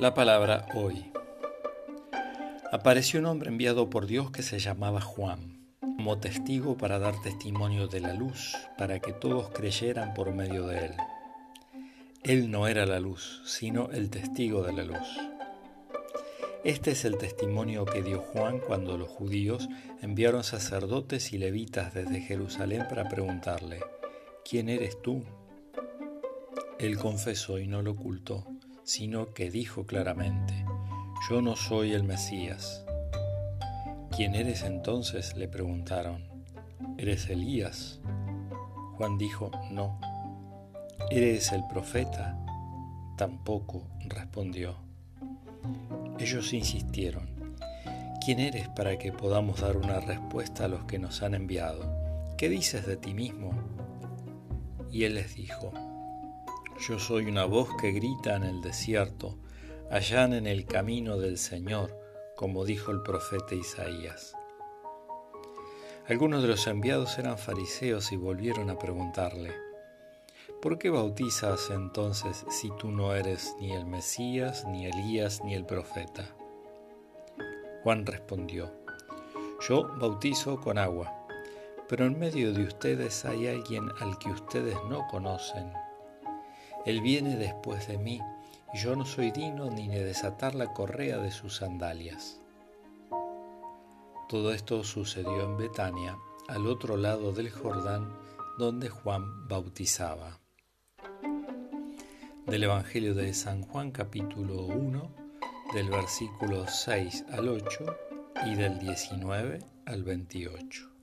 La palabra hoy. Apareció un hombre enviado por Dios que se llamaba Juan, como testigo para dar testimonio de la luz, para que todos creyeran por medio de él. Él no era la luz, sino el testigo de la luz. Este es el testimonio que dio Juan cuando los judíos enviaron sacerdotes y levitas desde Jerusalén para preguntarle, ¿quién eres tú? Él confesó y no lo ocultó sino que dijo claramente, yo no soy el Mesías. ¿Quién eres entonces? le preguntaron. ¿Eres Elías? Juan dijo, no. ¿Eres el profeta? Tampoco, respondió. Ellos insistieron, ¿quién eres para que podamos dar una respuesta a los que nos han enviado? ¿Qué dices de ti mismo? Y él les dijo, yo soy una voz que grita en el desierto, allá en el camino del Señor, como dijo el profeta Isaías. Algunos de los enviados eran fariseos y volvieron a preguntarle, ¿por qué bautizas entonces si tú no eres ni el Mesías, ni Elías, ni el profeta? Juan respondió, yo bautizo con agua, pero en medio de ustedes hay alguien al que ustedes no conocen él viene después de mí, y yo no soy digno ni de desatar la correa de sus sandalias. Todo esto sucedió en Betania, al otro lado del Jordán, donde Juan bautizaba. Del Evangelio de San Juan capítulo 1, del versículo 6 al 8 y del 19 al 28.